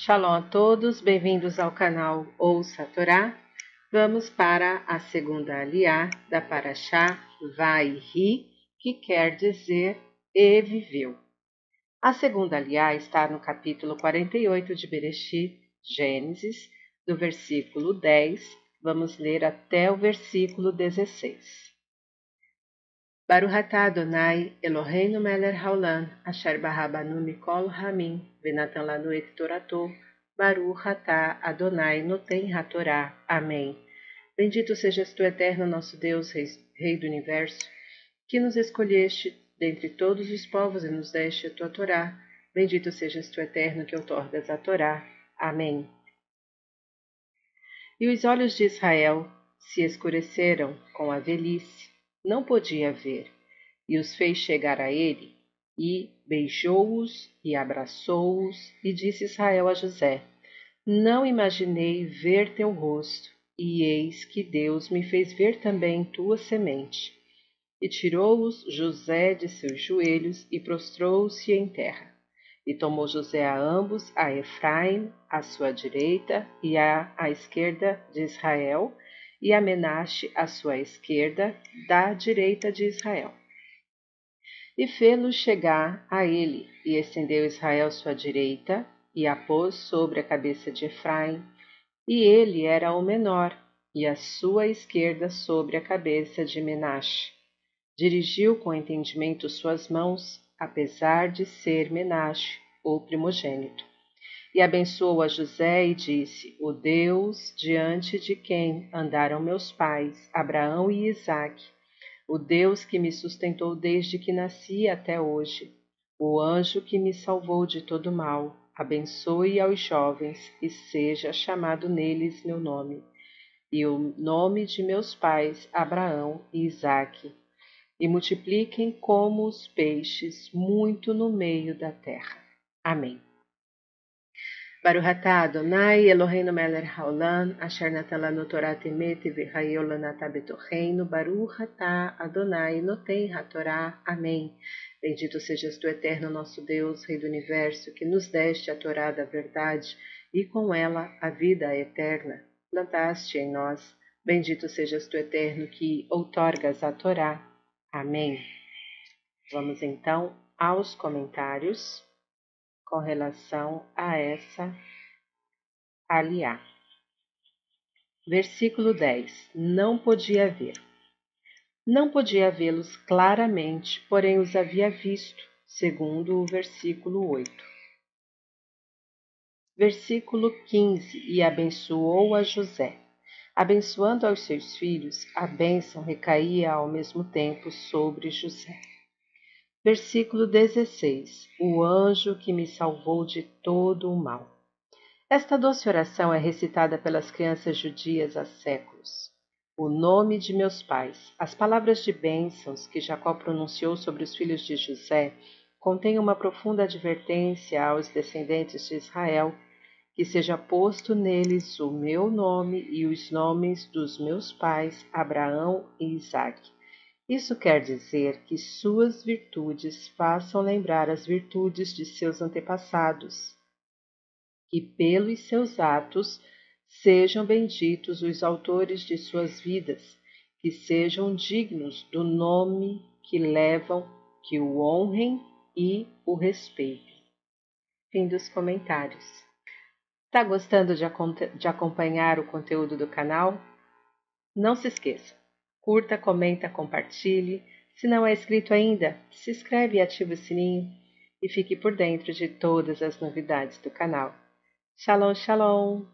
Shalom a todos, bem-vindos ao canal Ouça a Torá. Vamos para a segunda aliá da Paraxá Vai Ri, que quer dizer e viveu. A segunda aliá está no capítulo 48 de Bereshit, Gênesis, do versículo 10, vamos ler até o versículo 16. Baruch atah Adonai Eloheinu melech haolam, asher barabanu mikol hamim, venatan lanu et torato, Baruch atah Adonai noten hatorá. Amém. Bendito sejas tu, eterno nosso Deus, rei, rei do universo, que nos escolheste dentre todos os povos e nos deste a tua Torá. Bendito sejas tu, eterno, que outorgas a Torá. Amém. E os olhos de Israel se escureceram com a velhice, não podia ver, e os fez chegar a ele, e beijou-os e abraçou-os, e disse Israel a José: Não imaginei ver teu rosto, e eis que Deus me fez ver também tua semente. E tirou-os José de seus joelhos e prostrou-se em terra. E tomou José a ambos, a Efraim, à sua direita, e à, à esquerda de Israel, e a Menache à sua esquerda, da direita de Israel. E fê-los chegar a ele, e estendeu Israel sua direita, e a pôs sobre a cabeça de Efraim, e ele era o menor, e a sua esquerda sobre a cabeça de Menache. Dirigiu com entendimento suas mãos, apesar de ser Menache, o primogênito e abençoou a José e disse: O Deus diante de quem andaram meus pais, Abraão e Isaque, o Deus que me sustentou desde que nasci até hoje, o anjo que me salvou de todo mal, abençoe aos jovens e seja chamado neles meu nome, e o nome de meus pais, Abraão e Isaque, e multipliquem como os peixes muito no meio da terra. Amém. Baruch atah Adonai Eloheinu melech haolam, asher natan lanu Torah temet betocheinu, Baruch atah Adonai noten hatorá. Amém. Bendito sejas tu, eterno nosso Deus, Rei do Universo, que nos deste a Torá da verdade e com ela a vida eterna. Plantaste em nós. Bendito sejas tu, eterno, que outorgas a Torá. Amém. Vamos então aos comentários com relação a essa aliá. Versículo 10: Não podia ver. Não podia vê-los claramente, porém os havia visto, segundo o versículo 8. Versículo 15: E abençoou a José. Abençoando aos seus filhos, a bênção recaía ao mesmo tempo sobre José. Versículo 16: O anjo que me salvou de todo o mal. Esta doce oração é recitada pelas crianças judias há séculos. O nome de meus pais, as palavras de bênçãos que Jacó pronunciou sobre os filhos de José, contêm uma profunda advertência aos descendentes de Israel que seja posto neles o meu nome e os nomes dos meus pais Abraão e Isaque isso quer dizer que suas virtudes façam lembrar as virtudes de seus antepassados, que pelos seus atos sejam benditos os autores de suas vidas, que sejam dignos do nome que levam, que o honrem e o respeitem. Fim dos comentários. Está gostando de, acompanhar o conteúdo do canal? Não se esqueça Curta, comenta, compartilhe. Se não é inscrito ainda, se inscreve e ativa o sininho e fique por dentro de todas as novidades do canal. Shalom, shalom!